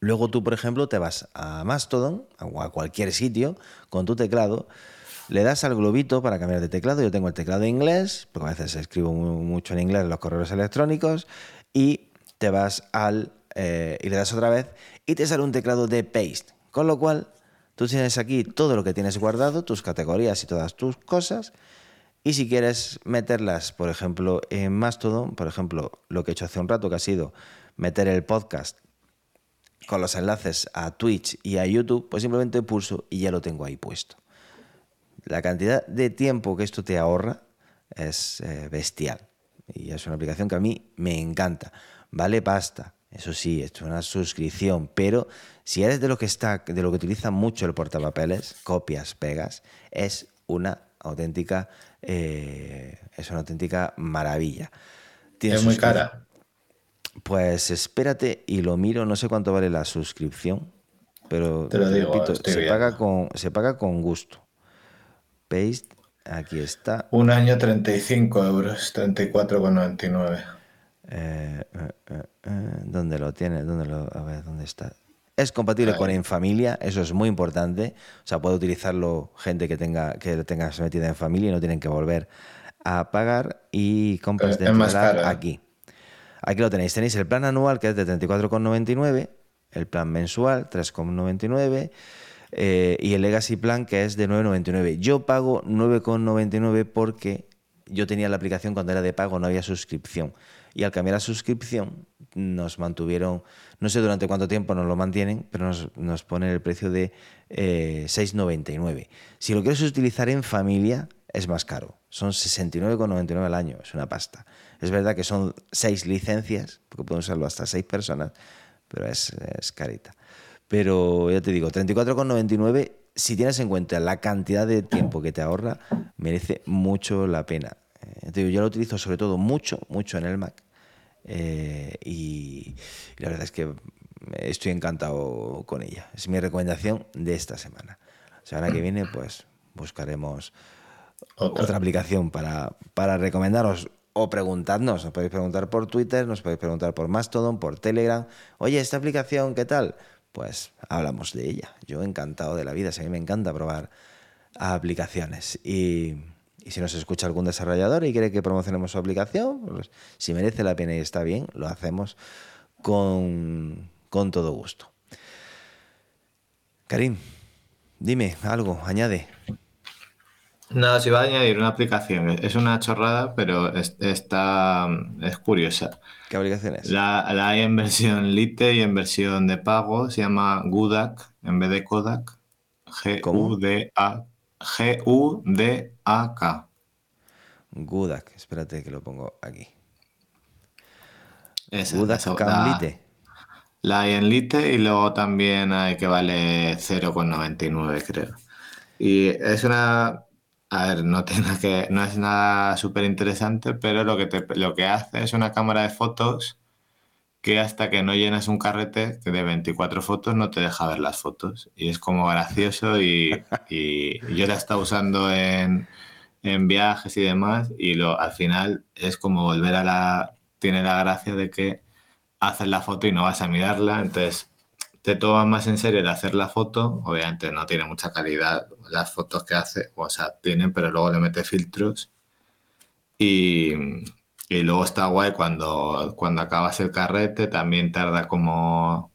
luego tú, por ejemplo, te vas a Mastodon o a cualquier sitio con tu teclado, le das al globito para cambiar de teclado. Yo tengo el teclado inglés, porque a veces escribo mucho en inglés los correos electrónicos, y te vas al eh, y le das otra vez y te sale un teclado de paste. Con lo cual, tú tienes aquí todo lo que tienes guardado, tus categorías y todas tus cosas. Y si quieres meterlas, por ejemplo, en Mastodon, por ejemplo, lo que he hecho hace un rato, que ha sido meter el podcast con los enlaces a Twitch y a YouTube, pues simplemente pulso y ya lo tengo ahí puesto. La cantidad de tiempo que esto te ahorra es eh, bestial. Y es una aplicación que a mí me encanta vale pasta. Eso sí, es una suscripción, pero si eres de lo que está, de lo que utiliza mucho el portapapeles, copias, pegas, es una auténtica, eh, es una auténtica maravilla. Es muy cara. Pues espérate y lo miro, no sé cuánto vale la suscripción, pero te lo digo, se, paga con, se paga con gusto. Paste, aquí está. Un año 35 euros, 34,99. Eh, eh, eh, ¿Dónde lo tiene? ¿Dónde lo, a ver, ¿dónde está? Es compatible con en familia, eso es muy importante. O sea, puede utilizarlo gente que tenga que lo tenga metida en familia y no tienen que volver a pagar. Y compras de aquí. Aquí lo tenéis. Tenéis el plan anual que es de 34,99, el plan mensual 3,99 eh, y el Legacy Plan que es de 9,99. Yo pago 9,99 porque yo tenía la aplicación cuando era de pago, no había suscripción. Y al cambiar la suscripción nos mantuvieron, no sé durante cuánto tiempo nos lo mantienen, pero nos, nos ponen el precio de 6,99. Eh, si lo quieres utilizar en familia, es más caro. Son 69,99 al año, es una pasta. Es verdad que son seis licencias, porque pueden usarlo hasta seis personas, pero es, carita. Pero ya te digo, 34,99, si tienes en cuenta la cantidad de tiempo que te ahorra, merece mucho la pena. Eh, yo lo utilizo sobre todo mucho, mucho en el Mac. Eh, y, la verdad es que estoy encantado con ella. Es mi recomendación de esta semana. La semana que viene, pues buscaremos otra, aplicación para, para recomendaros o preguntadnos. Nos podéis preguntar por Twitter, nos podéis preguntar por Mastodon, por Telegram. Oye, esta aplicación, ¿qué tal? Pues hablamos de ella. Yo encantado de la vida. a mí me encanta probar aplicaciones. Y, si nos escucha algún desarrollador y quiere que promocionemos su aplicación, pues, si merece la pena y está bien, lo hacemos con, con todo gusto. Karim, dime algo, añade. No, si va a añadir una aplicación. Es una chorrada, pero está, es curiosa. ¿Qué aplicación es? La, hay en versión Lite y en versión de pago. Se llama Gudak en vez de Kodak. G-U-D-A. G-U-D-A-K. Gudak. Espérate que lo pongo aquí. Gudak Lite. La hay en Lite y luego también hay que vale 0,99 creo. Y es una a ver, no, tiene que, no es nada súper interesante, pero lo que, te, lo que hace es una cámara de fotos que hasta que no llenas un carrete de 24 fotos no te deja ver las fotos. Y es como gracioso y, yo la he usando en, en, viajes y demás y lo, al final es como volver a la... Tiene la gracia de que haces la foto y no vas a mirarla, entonces te tomas más en serio el hacer la foto. Obviamente no tiene mucha calidad las fotos que hace, o sea, tienen, pero luego le mete filtros. Y, y luego está guay cuando, cuando acabas el carrete, también tarda como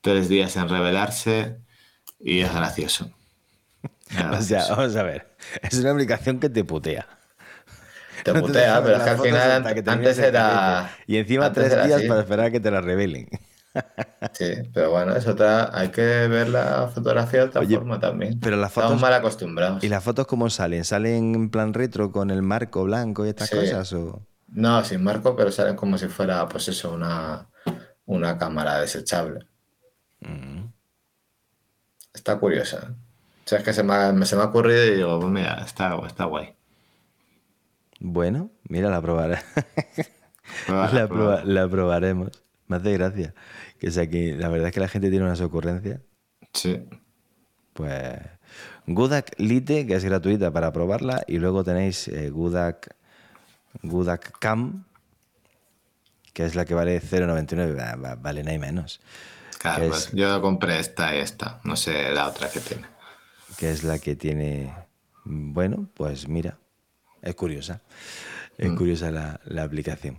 tres días en revelarse y es gracioso. O sea, vamos a ver, es una aplicación que te putea. Te putea, pero es que al final antes era... Y encima tres días para esperar a que te la revelen. Sí, pero bueno, es otra. Hay que ver la fotografía de otra forma también. Pero las fotos. Estamos mal acostumbrados. ¿Y las fotos cómo salen? ¿Salen en plan retro con el marco blanco y estas cosas? O... No, sin marco, pero salen como si fuera, pues eso, una, una cámara desechable. Mm. Está curiosa. O sea, es que se me, ha, se me ha ocurrido y digo, pues mira, está, está guay. Bueno, mira, la probaré. la, la probaremos. Me hace gracia. Que sea que la verdad es que la gente tiene unas ocurrencias. Sí. Pues Gudak Lite, que es gratuita para probarla, y luego tenéis eh, Gudak, Gudak Cam, que es la que vale 0,99, vale nada menos. Claro, pues yo compré esta y esta, no sé la otra que tiene. Que es la que tiene, bueno, pues mira, es curiosa, es mm. curiosa la, la aplicación.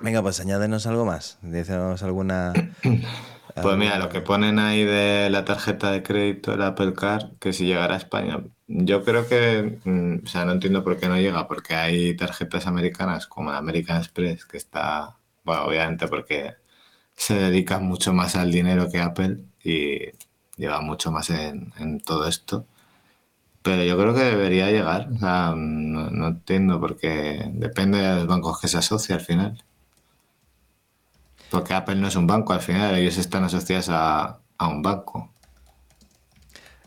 Venga, pues añádenos algo más. Dícenos alguna. Pues mira, lo que ponen ahí de la tarjeta de crédito, el Apple Car, que si llegara a España, yo creo que, mm, o sea, no entiendo por qué no llega, porque hay tarjetas americanas como la American Express, que está, bueno, obviamente porque se dedica mucho más al dinero que Apple y lleva mucho más en, todo esto. Pero yo creo que debería llegar, o sea, no, no entiendo porque depende de los bancos que se asocia al final. Porque Apple no es un banco, al final ellos están asociados a, un banco.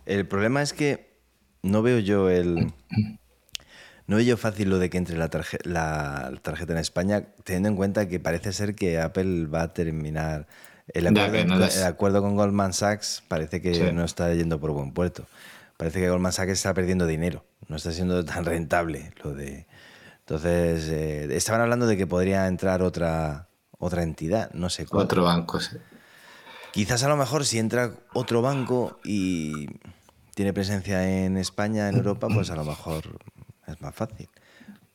El problema es que no veo yo el... No veo yo fácil lo de que entre la, la tarjeta en España, teniendo en cuenta que parece ser que Apple va a terminar... El acuerdo, con Goldman Sachs parece que no está yendo por buen puerto. Parece que Goldman Sachs está perdiendo dinero. No está siendo tan rentable lo de... Entonces, eh, estaban hablando de que podría entrar otra, otra entidad, no sé cuál. Otro banco, sí. Quizás a lo mejor si entra otro banco y tiene presencia en España, en Europa, pues a lo mejor es más fácil.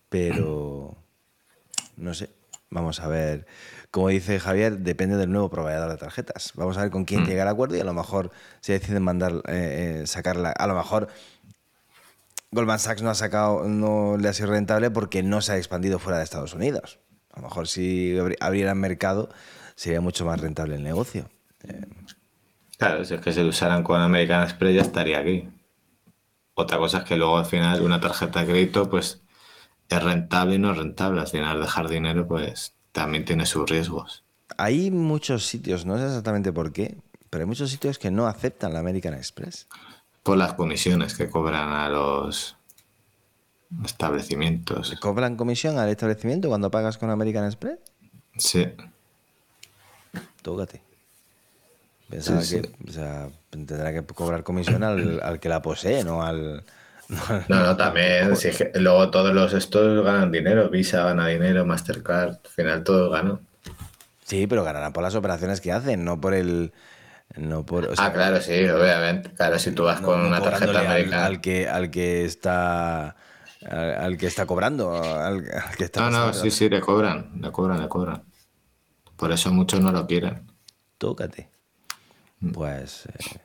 Pero no sé, vamos a ver. Como dice Javier, depende del nuevo proveedor de tarjetas. Vamos a ver con quién mm. llega el acuerdo y a lo mejor se deciden mandar, eh, eh, sacarla. A lo mejor Goldman Sachs no ha sacado, no le ha sido rentable porque no se ha expandido fuera de Estados Unidos. A lo mejor si abrieran mercado sería mucho más rentable el negocio. Claro, si es que se usaran con American Express ya estaría aquí. Otra cosa es que luego al final una tarjeta de crédito pues es rentable y no es rentable. Al final dejar dinero pues también tiene sus riesgos. Hay muchos sitios, no sé exactamente por qué, pero hay muchos sitios que no aceptan la American Express. Por las comisiones que cobran a los establecimientos. ¿Cobran comisión al establecimiento cuando pagas con American Express? Sí. Tócate. Pensaba que O sea, tendrá que cobrar comisión al, que la posee, no al. No, no, también. Si luego todos los estos ganan dinero. Visa gana dinero, Mastercard. Al final todos ganan. Sí, pero ganarán por las operaciones que hacen, no por el. No por, ah, claro, sí, obviamente. Claro, si tú vas con una tarjeta americana. Al, que, al que está. Al, que está cobrando. Al, que está no, no, sí, sí, le cobran. Le cobran, le cobran. Por eso muchos no lo quieren. Tócate. Pues, eh,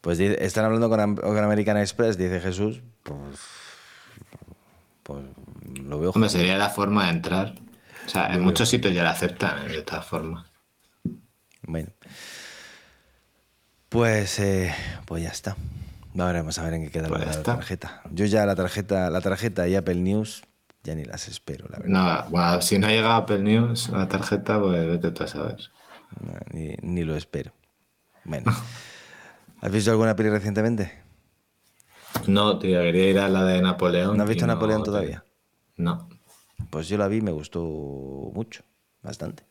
pues están hablando con, American Express, dice Jesús, pues, pues lo veo. Hombre, sería la forma de entrar. O sea, en muchos sitios ya la aceptan ¿eh? de esta forma. Bueno. Pues, eh, pues ya está. Vamos a ver en qué queda la pues tarjeta. Yo ya la tarjeta, la tarjeta y Apple News ya ni las espero, la verdad. No, bueno, si no llega Apple News la tarjeta, pues vete tú a saber. ni, ni lo espero. Bueno. ¿Has visto alguna peli recientemente? No, tío, quería ir a la de Napoleón. ¿No has visto Napoleón todavía? No. Pues yo la vi y me gustó mucho, bastante.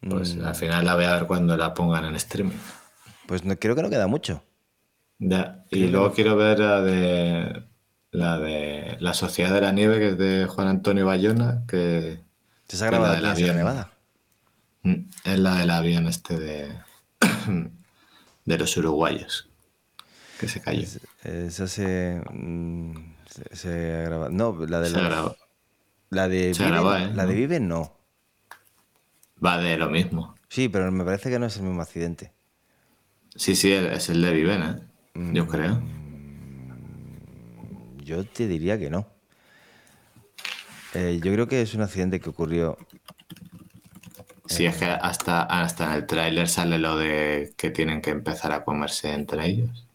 Pues mm. al final la voy a ver cuando la pongan en streaming. Pues no, creo que no queda mucho. Ya. Y luego quiero ver la de la de La Sociedad de la Nieve, que es de Juan Antonio Bayona, que. ¿Se ha grabado en la Nevada? Es la del avión este de, de los uruguayos que se cayó. Esa se, mm, se, ha grabado. No, la de se la, la de Vive, ¿eh? la de Vive no. Va de lo mismo. Sí, pero me parece que no es el mismo accidente. Sí, sí, es el de Viven, ¿eh? Yo creo. Mm, yo te diría que no. Eh, yo creo que es un accidente que ocurrió Sí, es que hasta, hasta en el tráiler sale lo de que tienen que empezar a comerse entre ellos.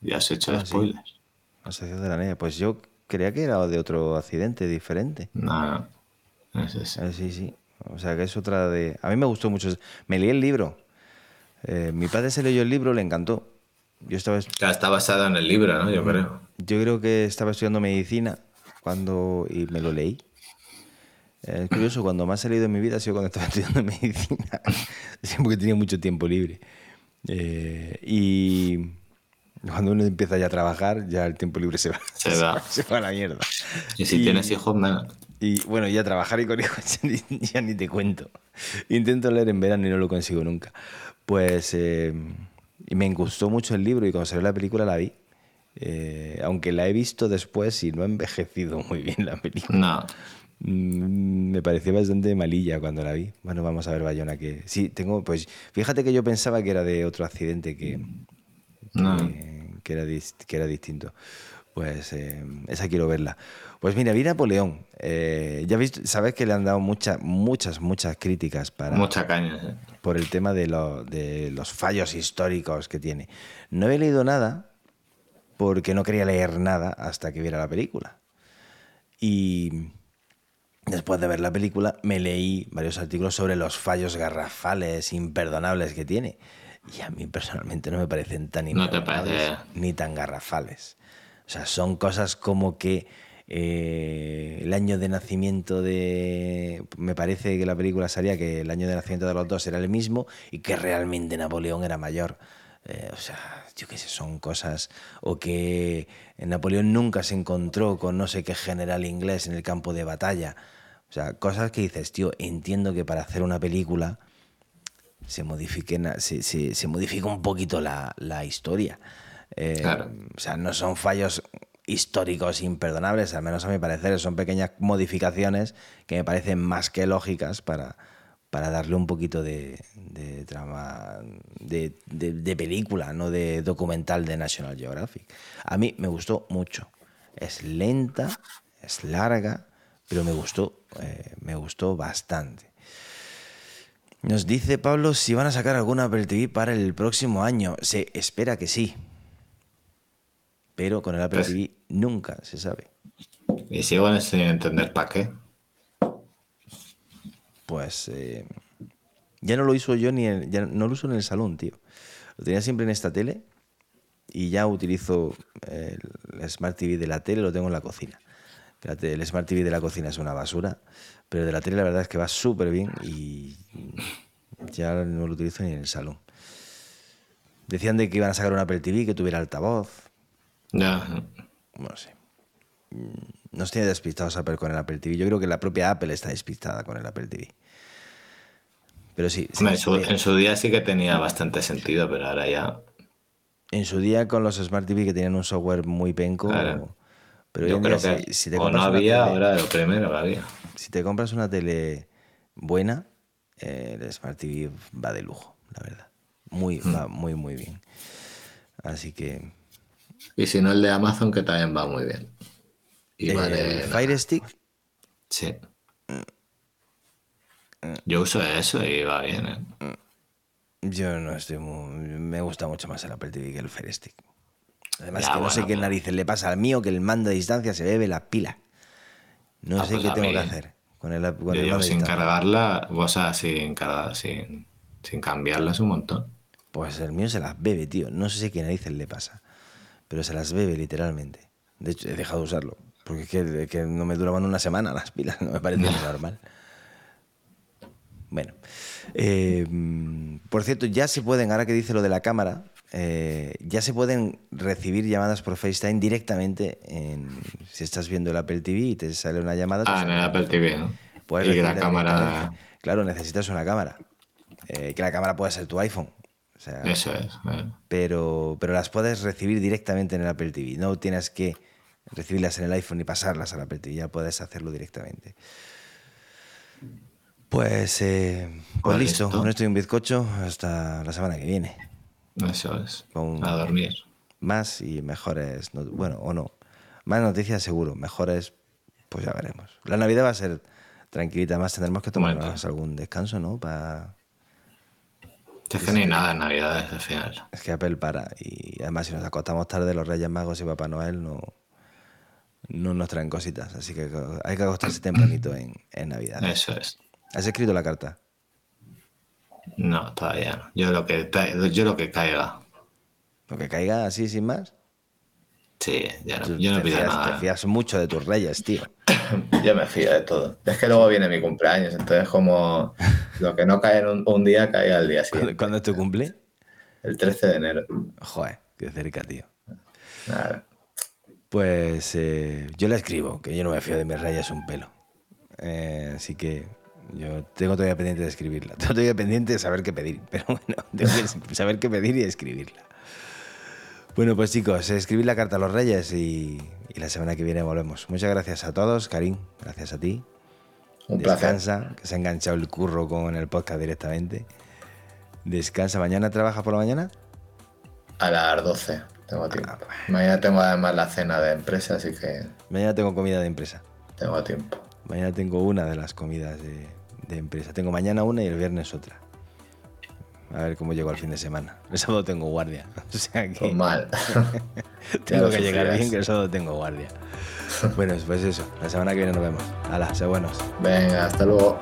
Ya has hecho ah, spoilers. de la nieve. Pues yo creía que era de otro accidente diferente. No, no. Es ah, sí, sí. O sea, que es otra de... A mí me gustó mucho. Me leí el libro. Eh, mi padre se leyó el libro, le encantó. Yo estaba... está basado en el libro, ¿no? Yo creo. Yo creo que estaba estudiando medicina cuando... y me lo leí. Es curioso, cuando más ha salido en mi vida ha sido cuando estaba estudiando medicina, siempre que tenía mucho tiempo libre. Eh, y cuando uno empieza ya a trabajar, ya el tiempo libre se va, se, va. se va a la mierda. Y si tienes hijos, menos. Y bueno, ya trabajar y con hijos ya ni te cuento. Intento leer en verano y no lo consigo nunca. Pues eh, y me gustó mucho el libro y cuando salió la película la vi. Eh, aunque la he visto después y no ha envejecido muy bien la película. No. Mm, me pareció bastante malilla cuando la vi. Bueno, vamos a ver Bayona que sí tengo pues fíjate que yo pensaba que era de otro accidente que que, era que era distinto. Pues eh, esa quiero verla. Pues mira, vi Napoleón. Eh, ya sabes que le han dado muchas, muchas, muchas críticas para. Mucha caña, ¿eh? Por el tema de, de los fallos históricos que tiene. No he leído nada porque no quería leer nada hasta que viera la película. Y después de ver la película, me leí varios artículos sobre los fallos garrafales, imperdonables que tiene. y a mí personalmente no me parecen tan No te imperdonables ni tan garrafales. O sea, son cosas como que eh, el año de nacimiento de... Me parece que la película salía que el año de nacimiento de los dos era el mismo y que realmente Napoleón era mayor. Eh, o sea, yo qué sé, son cosas... O que Napoleón nunca se encontró con no sé qué general inglés en el campo de batalla. O sea, cosas que dices, tío, entiendo que para hacer una película se modifique, se, se- se modifica un poquito la, la historia. Eh, Claro. O sea, no son fallos históricos imperdonables, al menos a mi parecer, son pequeñas modificaciones que me parecen más que lógicas para, para darle un poquito de, de trama de, película, no de documental de National Geographic. A mí me gustó mucho. Es lenta, es larga, pero me gustó, eh, me gustó bastante. Nos dice Pablo si van a sacar alguna Apple TV para el próximo año. Se espera que sí. Pero con el Apple Pues- TV nunca se sabe. Y sigo sin entender para qué. Pues eh, ya no lo uso yo ni en- ya no lo uso en el salón, tío. Lo tenía siempre en esta tele y ya utilizo el Smart TV de la tele, lo tengo en la cocina. El Smart TV de la cocina es una basura, pero de la tele la verdad es que va súper bien y ya no lo utilizo ni en el salón. Decían de que iban a sacar un Apple TV que tuviera altavoz, Ya. no sé. Mm, Nos tiene despistados Apple con el Apple TV. Yo creo que la propia Apple está despistada con el Apple TV. Pero sí, en, su, en su día sí que tenía bastante sentido, pero ahora ya. en su día con los Smart TV que tenían un software muy penco. Claro. Pero Yo creo día, que si, si te o no había, tele- ahora lo primero había. si te compras una tele buena, eh, el Smart TV va de lujo, la verdad. Muy, Hmm. va muy, muy bien. Así que Y si no, el de Amazon, que también va muy bien. Y el vale. Fire Stick, Sí. Yo uso eso y va bien, ¿eh? yo no estoy muy. Me gusta mucho más el Apple TV que el Fire Stick. Además, Ya, que no sé qué narices le pasa al mío, que el mando a distancia se bebe la pila. No Ah, sé pues qué tengo mí- que hacer con el, con Yo el sin cargarla, o sea, sin, cargar, sin, sin cambiarla es un montón. Pues el mío se las bebe, tío. No sé qué narices le pasa. Pero se las bebe literalmente. De hecho, he dejado de usarlo. Porque es que, que no me duraban una semana las pilas. No me parece normal. Bueno. eh, mm, por cierto, ya se pueden, ahora que dice lo de la cámara, eh, ya se pueden recibir llamadas por FaceTime directamente en, si estás viendo el Apple TV y te sale una llamada. Ah, en sale- el Apple TV, ¿no? puedes y la cámara. Claro, necesitas una cámara. Eh, que la cámara puede ser tu iPhone. O sea, Eso es. pero, pero las puedes recibir directamente en el Apple TV. No tienes que recibirlas en el iPhone y pasarlas al Apple TV, ya puedes hacerlo directamente. Pues, eh, pues listo, con esto y un bizcocho hasta la semana que viene. Eso es. Con- A dormir. Más y mejores, bueno, o no. Más noticias seguro, mejores, pues ya veremos. La Navidad va a ser tranquilita, más tendremos que tomarnos algún descanso, ¿no? Para... Es que ni nada en Navidades al final. Es que Apple para. Y además, si nos acostamos tarde, los Reyes Magos y Papá Noel no, no nos traen cositas. Así que hay que acostarse tempranito en, en Navidad. Eso es. ¿Has escrito la carta? No, todavía no. Yo lo que, yo lo que caiga. Lo que caiga así sin más. Sí, ya no, yo no te, pido fías, nada. te fías mucho de tus reyes, tío. Yo me fío de todo. Es que luego viene mi cumpleaños, entonces como lo que no cae en un, un día cae al día ¿Cuándo, siguiente. cuándo es tu cumple? El 13 de enero. Joder, qué cerca, tío. Nada. Pues eh, yo le escribo, que yo no me fío de mis reyes un pelo. Eh, así que yo tengo todavía pendiente de escribirla. Tengo todavía pendiente de saber qué pedir. Pero bueno, tengo que saber qué pedir y escribirla. Bueno, pues chicos, escribid la carta a los reyes y, y la semana que viene volvemos. Muchas gracias a todos, Karim. Gracias a ti. Un placer. Descansa, que se ha enganchado el curro con el podcast directamente. Descansa. ¿Mañana trabajas por la mañana? A las 12 tengo tiempo. Ah, Mañana tengo además la cena de empresa, así que Mañana tengo comida de empresa. tengo tiempo. Mañana tengo una de las comidas de, de empresa. Tengo mañana una y el viernes otra. A ver cómo llego al fin de semana. El sábado tengo guardia. O sea que Pues mal. tengo que llegar bien que el sábado tengo guardia. Bueno, pues eso. La semana que viene nos vemos. Hala, sé buenos. Venga, hasta luego.